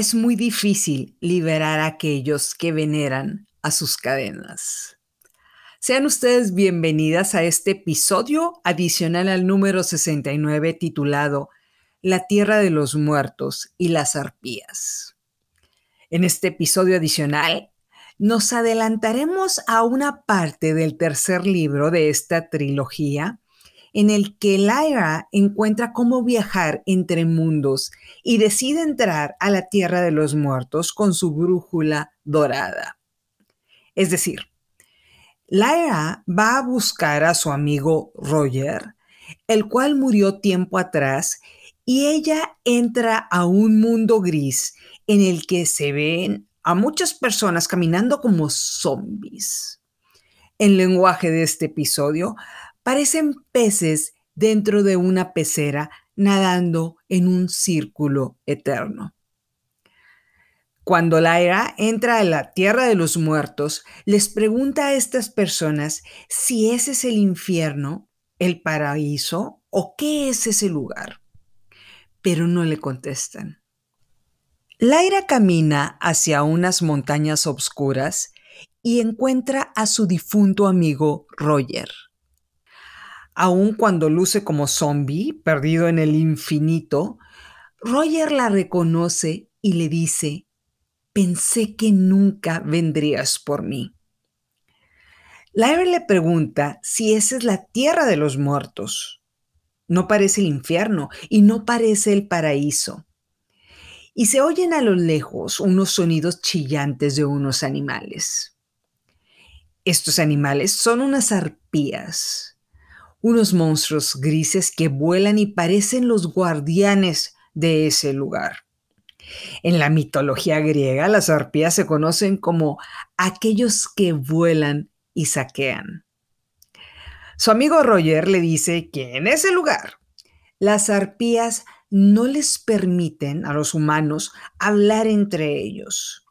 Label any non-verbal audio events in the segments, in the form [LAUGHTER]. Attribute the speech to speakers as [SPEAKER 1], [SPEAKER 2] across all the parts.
[SPEAKER 1] es muy difícil liberar a aquellos que veneran a sus cadenas. Sean ustedes bienvenidas a este episodio adicional al número 69 titulado La Tierra de los Muertos y las Arpías. En este episodio adicional nos adelantaremos a una parte del tercer libro de esta trilogía en el que Lyra encuentra cómo viajar entre mundos y decide entrar a la tierra de los muertos con su brújula dorada. Es decir, Lyra va a buscar a su amigo Roger, el cual murió tiempo atrás, y ella entra a un mundo gris en el que se ven a muchas personas caminando como zombies. En lenguaje de este episodio, parecen peces dentro de una pecera nadando en un círculo eterno. Cuando Lyra entra a la tierra de los muertos, les pregunta a estas personas si ese es el infierno, el paraíso o qué es ese lugar. Pero no le contestan. Lyra camina hacia unas montañas obscuras y encuentra a su difunto amigo Roger aun cuando luce como zombie, perdido en el infinito, Roger la reconoce y le dice, pensé que nunca vendrías por mí. Lyra le pregunta si esa es la tierra de los muertos. No parece el infierno y no parece el paraíso. Y se oyen a lo lejos unos sonidos chillantes de unos animales. Estos animales son unas arpías unos monstruos grises que vuelan y parecen los guardianes de ese lugar. En la mitología griega, las arpías se conocen como aquellos que vuelan y saquean. Su amigo Roger le dice que en ese lugar las arpías no les permiten a los humanos hablar entre ellos.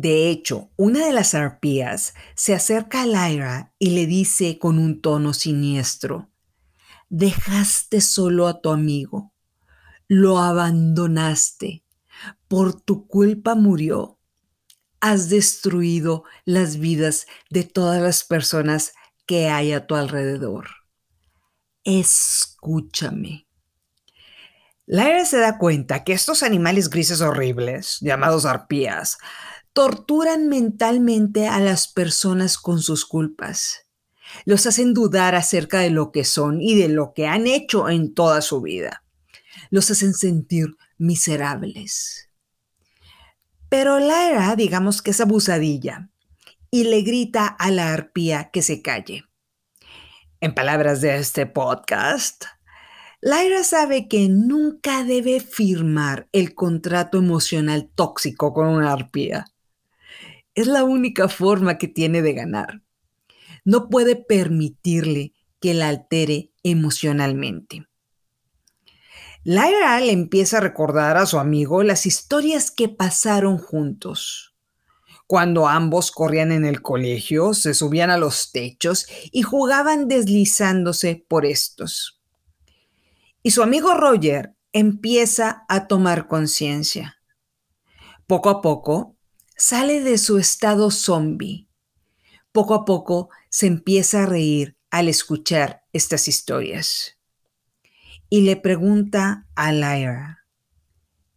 [SPEAKER 1] De hecho, una de las arpías se acerca a Lyra y le dice con un tono siniestro, dejaste solo a tu amigo, lo abandonaste, por tu culpa murió, has destruido las vidas de todas las personas que hay a tu alrededor. Escúchame. Lyra se da cuenta que estos animales grises horribles, llamados arpías, torturan mentalmente a las personas con sus culpas. Los hacen dudar acerca de lo que son y de lo que han hecho en toda su vida. Los hacen sentir miserables. Pero Lyra, digamos que es abusadilla, y le grita a la arpía que se calle. En palabras de este podcast, Lyra sabe que nunca debe firmar el contrato emocional tóxico con una arpía. Es la única forma que tiene de ganar. No puede permitirle que la altere emocionalmente. Lyra le empieza a recordar a su amigo las historias que pasaron juntos. Cuando ambos corrían en el colegio, se subían a los techos y jugaban deslizándose por estos. Y su amigo Roger empieza a tomar conciencia. Poco a poco, sale de su estado zombie. Poco a poco se empieza a reír al escuchar estas historias. Y le pregunta a Lyra,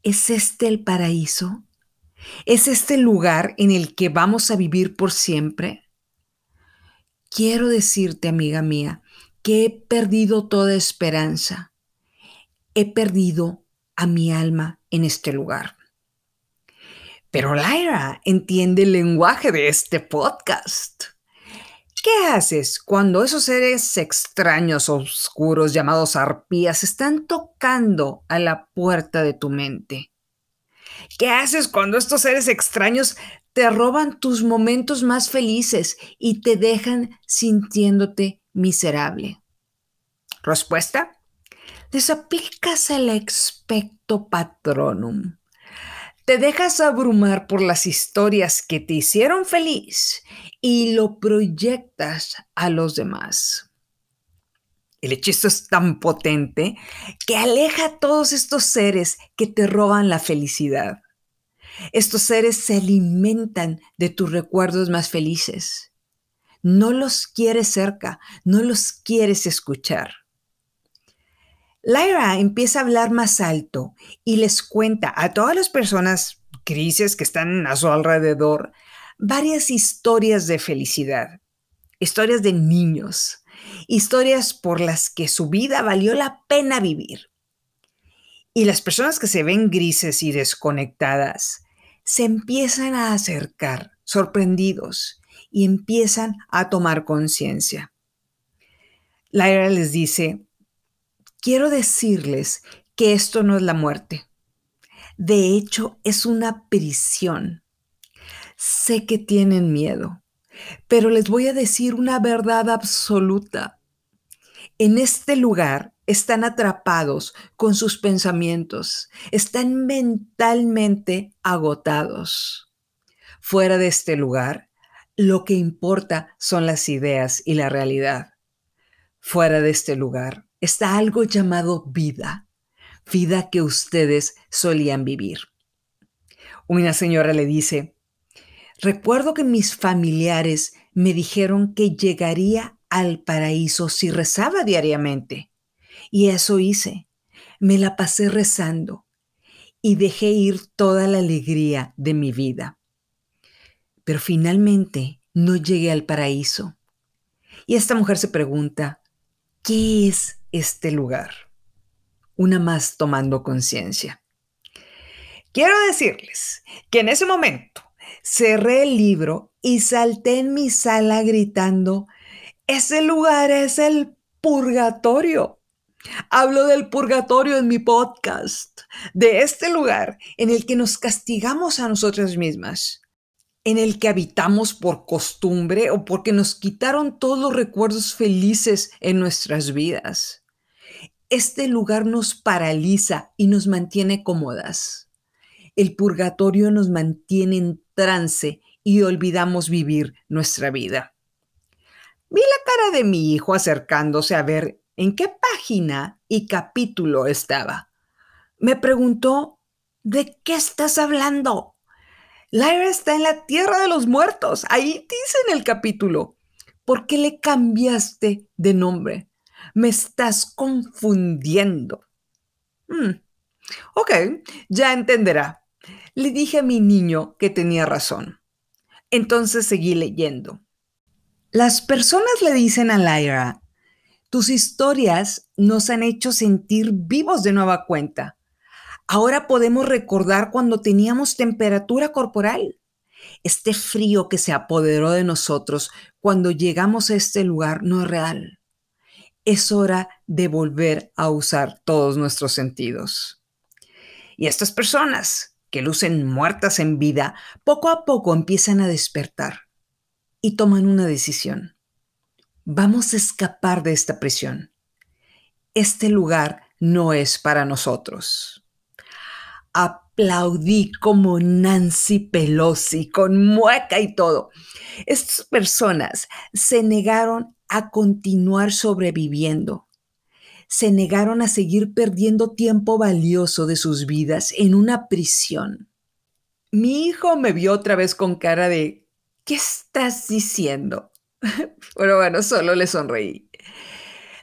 [SPEAKER 1] ¿es este el paraíso? ¿Es este el lugar en el que vamos a vivir por siempre? Quiero decirte, amiga mía, que he perdido toda esperanza. He perdido a mi alma en este lugar. Pero Lyra entiende el lenguaje de este podcast. ¿Qué haces cuando esos seres extraños oscuros llamados arpías están tocando a la puerta de tu mente? ¿Qué haces cuando estos seres extraños te roban tus momentos más felices y te dejan sintiéndote miserable? Respuesta. Desaplicas el expecto patronum te dejas abrumar por las historias que te hicieron feliz y lo proyectas a los demás. El hechizo es tan potente que aleja a todos estos seres que te roban la felicidad. Estos seres se alimentan de tus recuerdos más felices. No los quieres cerca, no los quieres escuchar. Lyra empieza a hablar más alto y les cuenta a todas las personas grises que están a su alrededor varias historias de felicidad, historias de niños, historias por las que su vida valió la pena vivir. Y las personas que se ven grises y desconectadas se empiezan a acercar, sorprendidos, y empiezan a tomar conciencia. Lyra les dice, quiero decirles que esto no es la muerte. De hecho, es una prisión. Sé que tienen miedo, pero les voy a decir una verdad absoluta. En este lugar están atrapados con sus pensamientos, están mentalmente agotados. Fuera de este lugar, lo que importa son las ideas y la realidad. Fuera de este lugar, está algo llamado vida, vida que ustedes solían vivir. Una señora le dice, recuerdo que mis familiares me dijeron que llegaría al paraíso si rezaba diariamente. Y eso hice. Me la pasé rezando y dejé ir toda la alegría de mi vida. Pero finalmente no llegué al paraíso. Y esta mujer se pregunta, ¿qué es este lugar. Una más tomando conciencia. Quiero decirles que en ese momento cerré el libro y salté en mi sala gritando, ese lugar es el purgatorio. Hablo del purgatorio en mi podcast, de este lugar en el que nos castigamos a nosotras mismas, en el que habitamos por costumbre o porque nos quitaron todos los recuerdos felices en nuestras vidas este lugar nos paraliza y nos mantiene cómodas. El purgatorio nos mantiene en trance y olvidamos vivir nuestra vida. Vi la cara de mi hijo acercándose a ver en qué página y capítulo estaba. Me preguntó, ¿de qué estás hablando? Lyra está en la tierra de los muertos. Ahí dice en el capítulo. ¿Por qué le cambiaste de nombre? Me estás confundiendo. Hmm. Ok, ya entenderá. Le dije a mi niño que tenía razón. Entonces seguí leyendo. Las personas le dicen a Lyra, tus historias nos han hecho sentir vivos de nueva cuenta. Ahora podemos recordar cuando teníamos temperatura corporal. Este frío que se apoderó de nosotros cuando llegamos a este lugar no es real es hora de volver a usar todos nuestros sentidos. Y estas personas que lucen muertas en vida, poco a poco empiezan a despertar y toman una decisión. Vamos a escapar de esta prisión. Este lugar no es para nosotros. Aplaudí como Nancy Pelosi, con mueca y todo. Estas personas se negaron a continuar sobreviviendo. Se negaron a seguir perdiendo tiempo valioso de sus vidas en una prisión. Mi hijo me vio otra vez con cara de, ¿qué estás diciendo? [LAUGHS] Pero bueno, solo le sonreí.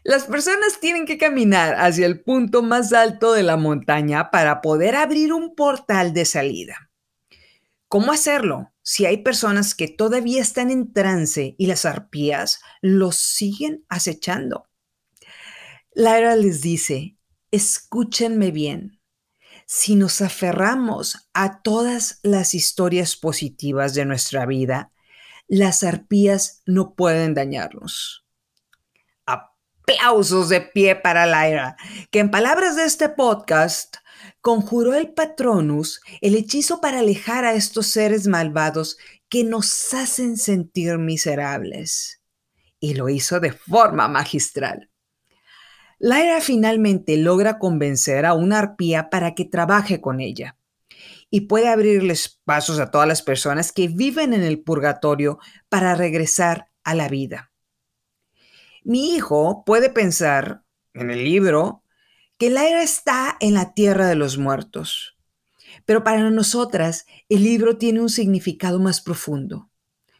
[SPEAKER 1] Las personas tienen que caminar hacia el punto más alto de la montaña para poder abrir un portal de salida. ¿Cómo hacerlo? si hay personas que todavía están en trance y las arpías los siguen acechando. Lyra les dice, escúchenme bien. Si nos aferramos a todas las historias positivas de nuestra vida, las arpías no pueden dañarnos. Aplausos de pie para Lyra, que en palabras de este podcast conjuró el patronus el hechizo para alejar a estos seres malvados que nos hacen sentir miserables. Y lo hizo de forma magistral. Lyra finalmente logra convencer a una arpía para que trabaje con ella y puede abrirles pasos a todas las personas que viven en el purgatorio para regresar a la vida. Mi hijo puede pensar en el libro que Lyra está en la tierra de los muertos. Pero para nosotras, el libro tiene un significado más profundo,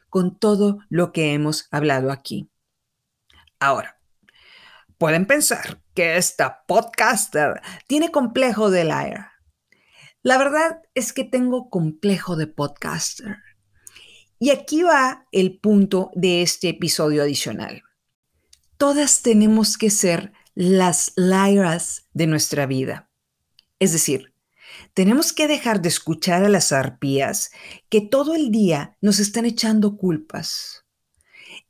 [SPEAKER 1] con todo lo que hemos hablado aquí. Ahora, pueden pensar que esta podcaster tiene complejo de liar. La verdad es que tengo complejo de podcaster. Y aquí va el punto de este episodio adicional. Todas tenemos que ser las liars de nuestra vida. Es decir, tenemos que dejar de escuchar a las arpías que todo el día nos están echando culpas.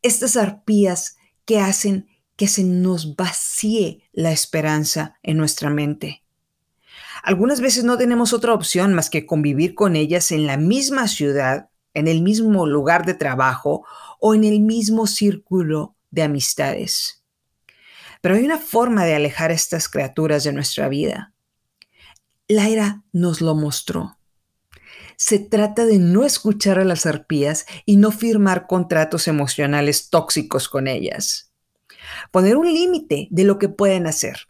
[SPEAKER 1] Estas arpías que hacen que se nos vacíe la esperanza en nuestra mente. Algunas veces no tenemos otra opción más que convivir con ellas en la misma ciudad, en el mismo lugar de trabajo o en el mismo círculo de amistades. Pero hay una forma de alejar a estas criaturas de nuestra vida. Laira nos lo mostró. Se trata de no escuchar a las arpías y no firmar contratos emocionales tóxicos con ellas. Poner un límite de lo que pueden hacer.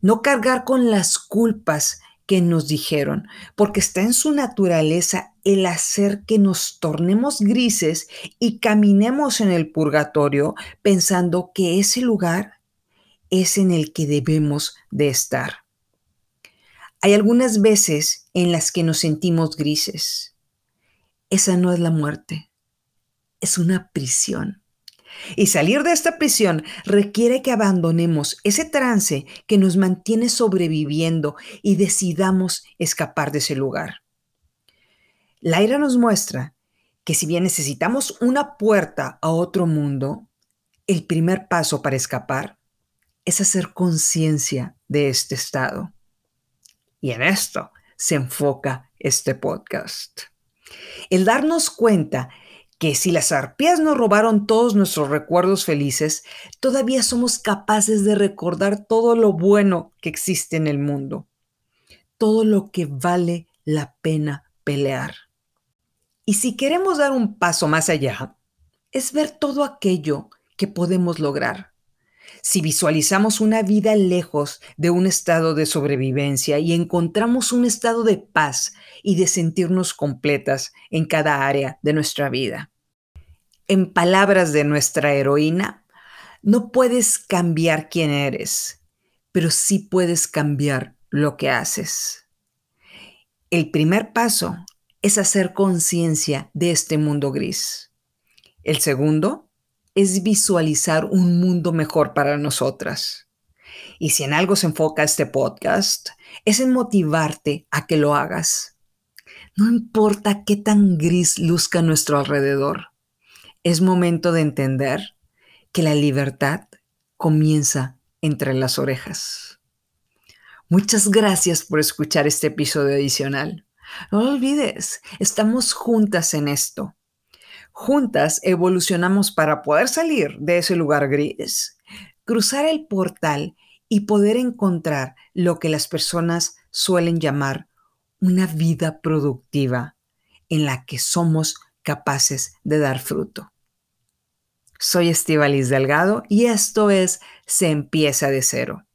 [SPEAKER 1] No cargar con las culpas que nos dijeron, porque está en su naturaleza el hacer que nos tornemos grises y caminemos en el purgatorio pensando que ese lugar es en el que debemos de estar. Hay algunas veces en las que nos sentimos grises. Esa no es la muerte, es una prisión. Y salir de esta prisión requiere que abandonemos ese trance que nos mantiene sobreviviendo y decidamos escapar de ese lugar. La ira nos muestra que si bien necesitamos una puerta a otro mundo, el primer paso para escapar es hacer conciencia de este estado. Y en esto se enfoca este podcast. El darnos cuenta que si las arpías nos robaron todos nuestros recuerdos felices, todavía somos capaces de recordar todo lo bueno que existe en el mundo, todo lo que vale la pena pelear. Y si queremos dar un paso más allá, es ver todo aquello que podemos lograr si visualizamos una vida lejos de un estado de sobrevivencia y encontramos un estado de paz y de sentirnos completas en cada área de nuestra vida. En palabras de nuestra heroína, no puedes cambiar quién eres, pero sí puedes cambiar lo que haces. El primer paso es hacer conciencia de este mundo gris. El segundo es visualizar un mundo mejor para nosotras. Y si en algo se enfoca este podcast, es en motivarte a que lo hagas. No importa qué tan gris luzca a nuestro alrededor, es momento de entender que la libertad comienza entre las orejas. Muchas gracias por escuchar este episodio adicional. No lo olvides, estamos juntas en esto. Juntas evolucionamos para poder salir de ese lugar gris, cruzar el portal y poder encontrar lo que las personas suelen llamar una vida productiva en la que somos capaces de dar fruto. Soy Estivalis Delgado y esto es Se empieza de cero.